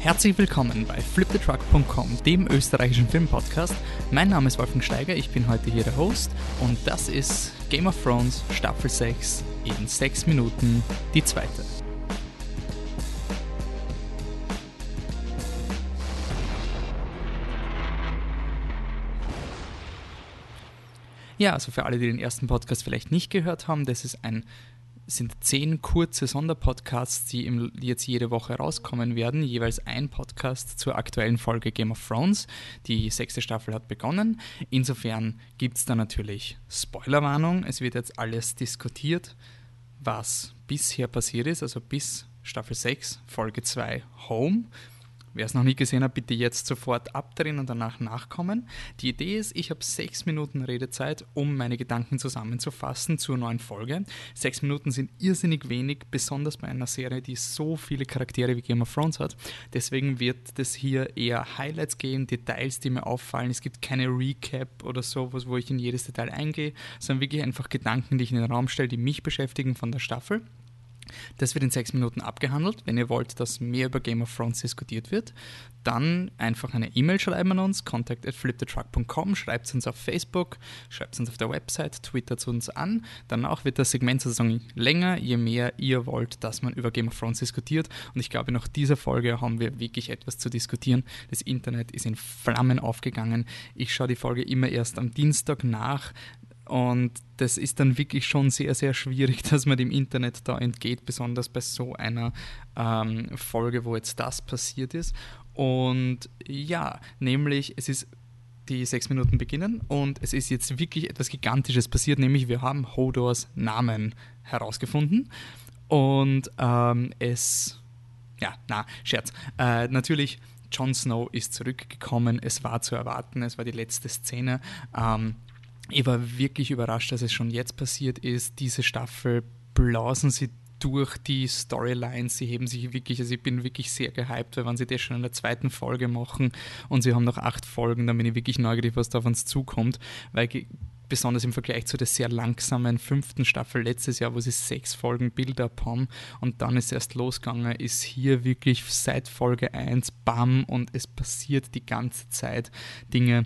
Herzlich willkommen bei flipthetruck.com, dem österreichischen Filmpodcast. Mein Name ist Wolfgang Steiger, ich bin heute hier der Host und das ist Game of Thrones Staffel 6 in 6 Minuten, die zweite. Ja, also für alle, die den ersten Podcast vielleicht nicht gehört haben, das ist ein sind zehn kurze Sonderpodcasts, die, im, jetzt jede Woche rauskommen werden. Jeweils ein Podcast zur aktuellen Folge Game of Thrones. Die sechste Staffel hat begonnen. Insofern gibt es da natürlich Spoilerwarnung. Es wird jetzt alles diskutiert, was bisher passiert ist, also bis Staffel 6, Folge 2 Home. Wer es noch nie gesehen hat, bitte jetzt sofort abdrehen und danach nachkommen. Die Idee ist, ich habe sechs Minuten Redezeit, um meine Gedanken zusammenzufassen zur neuen Folge. Sechs Minuten sind irrsinnig wenig, besonders bei einer Serie, die so viele Charaktere wie Game of Thrones hat. Deswegen wird es hier eher Highlights geben, Details, die mir auffallen. Es gibt keine Recap oder sowas, wo ich in jedes Detail eingehe, sondern wirklich einfach Gedanken, die ich in den Raum stelle, die mich beschäftigen von der Staffel. Das wird in sechs Minuten abgehandelt. Wenn ihr wollt, dass mehr über Game of Thrones diskutiert wird, dann einfach eine E-Mail schreiben an uns, contact at flipthetruck.com, schreibt uns auf Facebook, schreibt uns auf der Website, twittert uns an. Danach wird das Segment sozusagen länger, je mehr ihr wollt, dass man über Game of Thrones diskutiert. Und ich glaube, nach dieser Folge haben wir wirklich etwas zu diskutieren. Das Internet ist in Flammen aufgegangen. Ich schaue die Folge immer erst am Dienstag nach, und das ist dann wirklich schon sehr, sehr schwierig, dass man dem Internet da entgeht, besonders bei so einer ähm, Folge, wo jetzt das passiert ist. Und ja, nämlich es ist die sechs Minuten beginnen und es ist jetzt wirklich etwas Gigantisches passiert, nämlich wir haben Hodors Namen herausgefunden und ähm, es, ja, na, Scherz, äh, natürlich Jon Snow ist zurückgekommen, es war zu erwarten, es war die letzte Szene. Ähm, ich war wirklich überrascht, dass es schon jetzt passiert ist. Diese Staffel blasen sie durch die Storylines. Sie heben sich wirklich, also ich bin wirklich sehr gehypt, weil wenn sie das schon in der zweiten Folge machen und sie haben noch acht Folgen, dann bin ich wirklich neugierig, was da auf uns zukommt, weil besonders im Vergleich zu der sehr langsamen fünften Staffel letztes Jahr, wo sie sechs Folgen Build-up haben und dann ist erst losgegangen, ist hier wirklich seit Folge 1 bam und es passiert die ganze Zeit Dinge,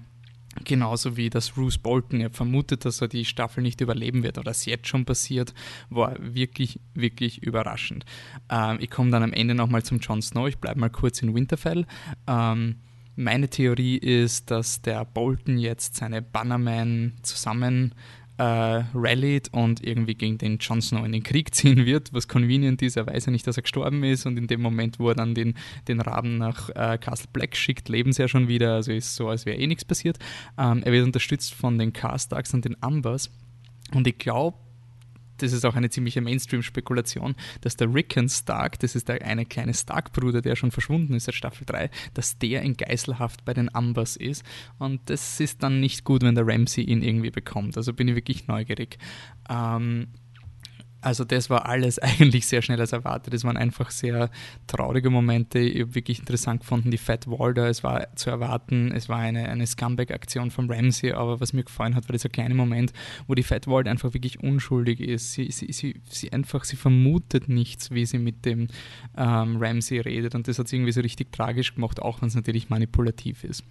Genauso wie das Bruce Bolton ja vermutet, dass er die Staffel nicht überleben wird oder es jetzt schon passiert, war wirklich, wirklich überraschend. Ähm, ich komme dann am Ende nochmal zum Jon Snow, ich bleibe mal kurz in Winterfell. Ähm, meine Theorie ist, dass der Bolton jetzt seine Bannerman zusammen äh, rallied und irgendwie gegen den Jon Snow in den Krieg ziehen wird, was convenient ist. Er weiß ja nicht, dass er gestorben ist und in dem Moment, wo er dann den, den Raben nach äh, Castle Black schickt, leben sie ja schon wieder. Also ist so, als wäre eh nichts passiert. Ähm, er wird unterstützt von den Carstarks und den Ambers. Und ich glaube, das ist auch eine ziemliche Mainstream-Spekulation, dass der Rickon Stark, das ist der eine kleine Stark-Bruder, der schon verschwunden ist seit Staffel 3, dass der in Geiselhaft bei den Ambers ist. Und das ist dann nicht gut, wenn der Ramsey ihn irgendwie bekommt. Also bin ich wirklich neugierig. Ähm, also das war alles eigentlich sehr schnell als erwartet. Es waren einfach sehr traurige Momente. Ich habe wirklich interessant gefunden, die Fat Walder, es war zu erwarten, es war eine, eine Scumbag-Aktion von Ramsey, aber was mir gefallen hat, war dieser kleine Moment, wo die Fat Walder einfach wirklich unschuldig ist. Sie, sie, sie, sie einfach, sie vermutet nichts, wie sie mit dem ähm, Ramsey redet und das hat sie irgendwie so richtig tragisch gemacht, auch wenn es natürlich manipulativ ist.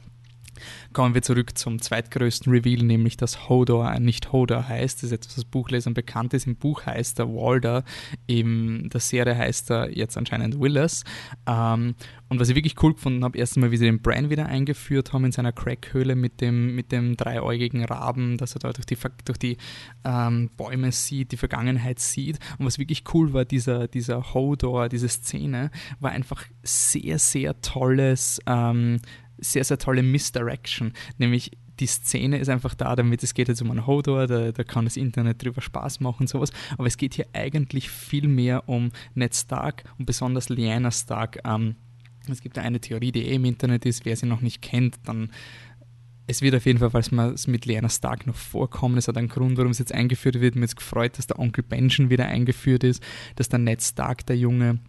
Kommen wir zurück zum zweitgrößten Reveal, nämlich dass Hodor nicht Hodor heißt. Das ist etwas, was Buchlesern bekannt ist. Im Buch heißt er Walder, in der Serie heißt er jetzt anscheinend Willis. Ähm, und was ich wirklich cool gefunden habe, erst einmal, wie sie den Bran wieder eingeführt haben in seiner Crackhöhle mit dem, mit dem dreiäugigen Raben, dass er da durch die, durch die ähm, Bäume sieht, die Vergangenheit sieht. Und was wirklich cool war, dieser, dieser Hodor, diese Szene, war einfach sehr, sehr tolles ähm, sehr, sehr tolle Misdirection, nämlich die Szene ist einfach da, damit es geht jetzt um einen Hodor, da, da kann das Internet drüber Spaß machen und sowas, aber es geht hier eigentlich viel mehr um Ned Stark und besonders Lyanna Stark. Ähm, es gibt eine Theorie, die eh im Internet ist, wer sie noch nicht kennt, dann es wird auf jeden Fall, falls man es mit Lyanna Stark noch vorkommen, es hat einen Grund, warum es jetzt eingeführt wird. Mir ist gefreut, dass der Onkel Benjen wieder eingeführt ist, dass der Ned Stark, der Junge,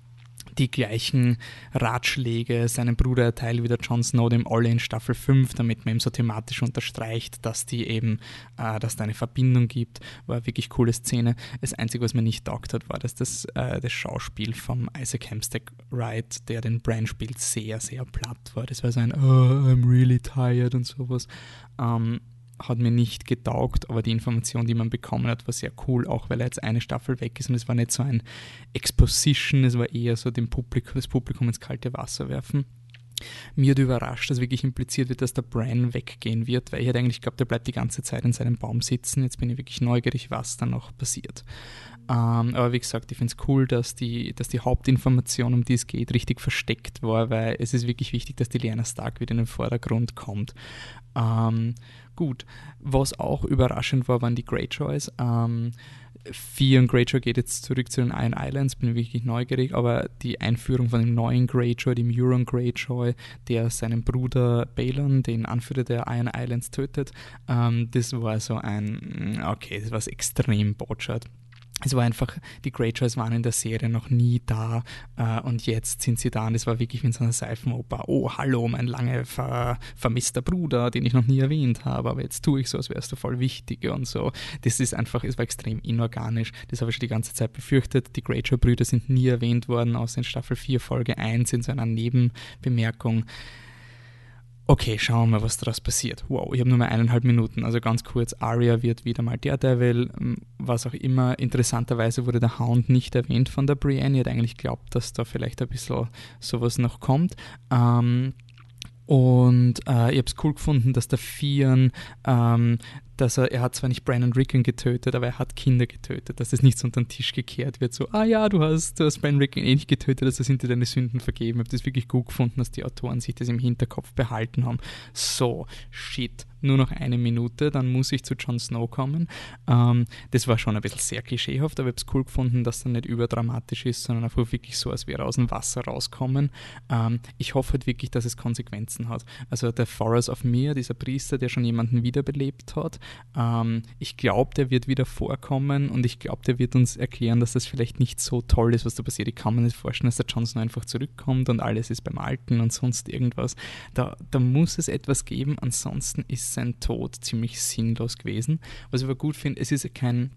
die gleichen Ratschläge seinem Bruder erteilt wie der Jon Snow dem Olle in Staffel 5, damit man ihm so thematisch unterstreicht, dass die eben, äh, dass da eine Verbindung gibt. War eine wirklich coole Szene. Das Einzige, was mir nicht taugt hat, war, dass das, äh, das Schauspiel vom Isaac Hempstead Wright, der den Bran spielt, sehr, sehr platt war. Das war so ein oh, I'm really tired und sowas. Ähm, hat mir nicht getaugt, aber die Information, die man bekommen hat, war sehr cool, auch weil er jetzt eine Staffel weg ist und es war nicht so ein Exposition, es war eher so dem Publikum, das Publikum ins kalte Wasser werfen. Mir hat überrascht, dass wirklich impliziert wird, dass der Bran weggehen wird, weil ich hätte eigentlich geglaubt, der bleibt die ganze Zeit in seinem Baum sitzen. Jetzt bin ich wirklich neugierig, was da noch passiert. Ähm, aber wie gesagt, ich finde es cool, dass die, dass die Hauptinformation, um die es geht, richtig versteckt war, weil es ist wirklich wichtig, dass die Lyanna Stark wieder in den Vordergrund kommt. Ähm, gut, was auch überraschend war, waren die Greyjoys. Ähm, Theon Greyjoy geht jetzt zurück zu den Iron Islands, bin wirklich neugierig, aber die Einführung von dem neuen Greyjoy, dem Euron Greyjoy, der seinen Bruder Balon, den Anführer der Iron Islands, tötet, ähm, das war so ein, okay, das war extrem botschert es war einfach, die Greyjoys waren in der Serie noch nie da äh, und jetzt sind sie da und es war wirklich wie so eine Seifenoper. Oh, hallo, mein lange ver vermisster Bruder, den ich noch nie erwähnt habe, aber jetzt tue ich so, als wärst du voll wichtig und so. Das ist einfach, es war extrem inorganisch. Das habe ich schon die ganze Zeit befürchtet. Die Greyjoy-Brüder sind nie erwähnt worden, außer in Staffel 4, Folge 1 in so einer Nebenbemerkung okay, schauen wir mal, was daraus passiert. Wow, ich habe nur mal eineinhalb Minuten, also ganz kurz, Arya wird wieder mal Daredevil, was auch immer. Interessanterweise wurde der Hound nicht erwähnt von der Brienne. Ich hätte eigentlich geglaubt, dass da vielleicht ein bisschen sowas noch kommt. Ähm, und äh, ich habe es cool gefunden, dass der Fian ähm, dass er, er hat zwar nicht Brandon Rickon getötet, aber er hat Kinder getötet, dass es nicht so unter den Tisch gekehrt wird, so, ah ja, du hast, du hast Brandon Rickon eh nicht getötet, also sind dir deine Sünden vergeben. Ich habe das wirklich gut gefunden, dass die Autoren sich das im Hinterkopf behalten haben. So, shit, nur noch eine Minute, dann muss ich zu Jon Snow kommen. Ähm, das war schon ein bisschen sehr klischeehaft, aber ich habe es cool gefunden, dass dann nicht überdramatisch ist, sondern einfach wirklich so, als wäre er aus dem Wasser rauskommen. Ähm, ich hoffe halt wirklich, dass es Konsequenzen hat. Also der Forest of Mir, dieser Priester, der schon jemanden wiederbelebt hat, ähm, ich glaube, der wird wieder vorkommen und ich glaube, der wird uns erklären, dass das vielleicht nicht so toll ist, was da passiert. Ich kann mir nicht vorstellen, dass der Johnson einfach zurückkommt und alles ist beim Alten und sonst irgendwas. Da, da muss es etwas geben, ansonsten ist sein Tod ziemlich sinnlos gewesen. Was ich aber gut finde, es ist kein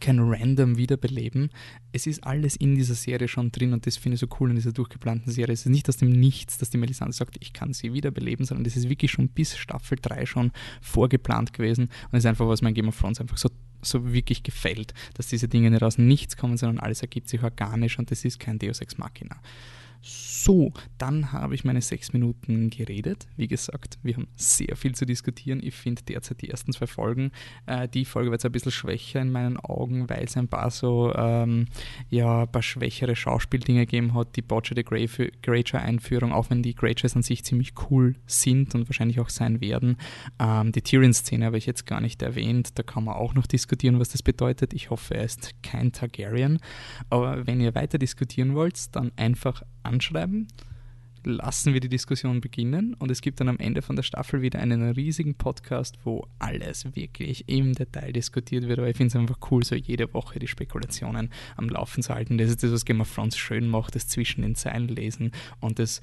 kein random Wiederbeleben. Es ist alles in dieser Serie schon drin und das finde ich so cool in dieser durchgeplanten Serie. Es ist nicht aus dem Nichts, dass die Melisande sagt, ich kann sie wiederbeleben, sondern das ist wirklich schon bis Staffel 3 schon vorgeplant gewesen und ist einfach, was mein Game of Thrones einfach so so wirklich gefällt, dass diese Dinge nicht aus dem Nichts kommen, sondern alles ergibt sich organisch und das ist kein Deus Ex Machina. So, dann habe ich meine sechs Minuten geredet. Wie gesagt, wir haben sehr viel zu diskutieren. Ich finde derzeit die ersten zwei Folgen, äh, die Folge war jetzt ein bisschen schwächer in meinen Augen, weil es ein paar so, ähm, ja, ein paar schwächere Schauspieldinge gegeben hat. Die Boccia de Greyjoy-Einführung, auch wenn die Greyjoys an sich ziemlich cool sind und wahrscheinlich auch sein werden. Ähm, die Tyrion-Szene habe ich jetzt gar nicht erwähnt. Da kann man auch noch diskutieren, was das bedeutet. Ich hoffe, er ist kein Targaryen. Aber wenn ihr weiter diskutieren wollt, dann einfach anschreiben, lassen wir die Diskussion beginnen und es gibt dann am Ende von der Staffel wieder einen riesigen Podcast, wo alles wirklich im Detail diskutiert wird. Aber ich finde es einfach cool, so jede Woche die Spekulationen am Laufen zu halten. Das ist das, was Game of Thrones schön macht, das zwischen den Zeilen lesen und das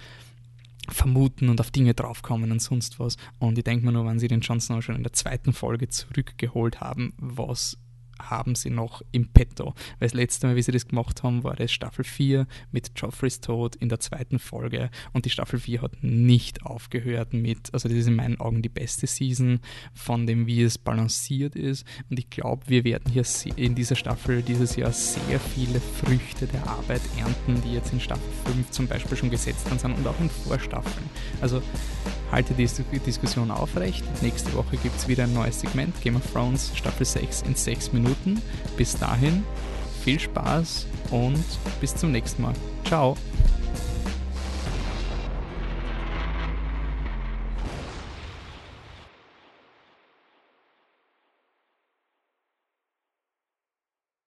vermuten und auf Dinge draufkommen und sonst was. Und ich denke mir nur, wenn sie den Jon Snow schon in der zweiten Folge zurückgeholt haben, was haben sie noch im Petto. Weil das letzte Mal, wie sie das gemacht haben, war das Staffel 4 mit Joffreys Tod in der zweiten Folge und die Staffel 4 hat nicht aufgehört mit, also das ist in meinen Augen die beste Season von dem, wie es balanciert ist und ich glaube, wir werden hier in dieser Staffel dieses Jahr sehr viele Früchte der Arbeit ernten, die jetzt in Staffel 5 zum Beispiel schon gesetzt sind und auch in Vorstaffeln. Also halte die Diskussion aufrecht. Nächste Woche gibt es wieder ein neues Segment, Game of Thrones Staffel 6 in 6 Minuten. Bis dahin, viel Spaß und bis zum nächsten Mal. Ciao!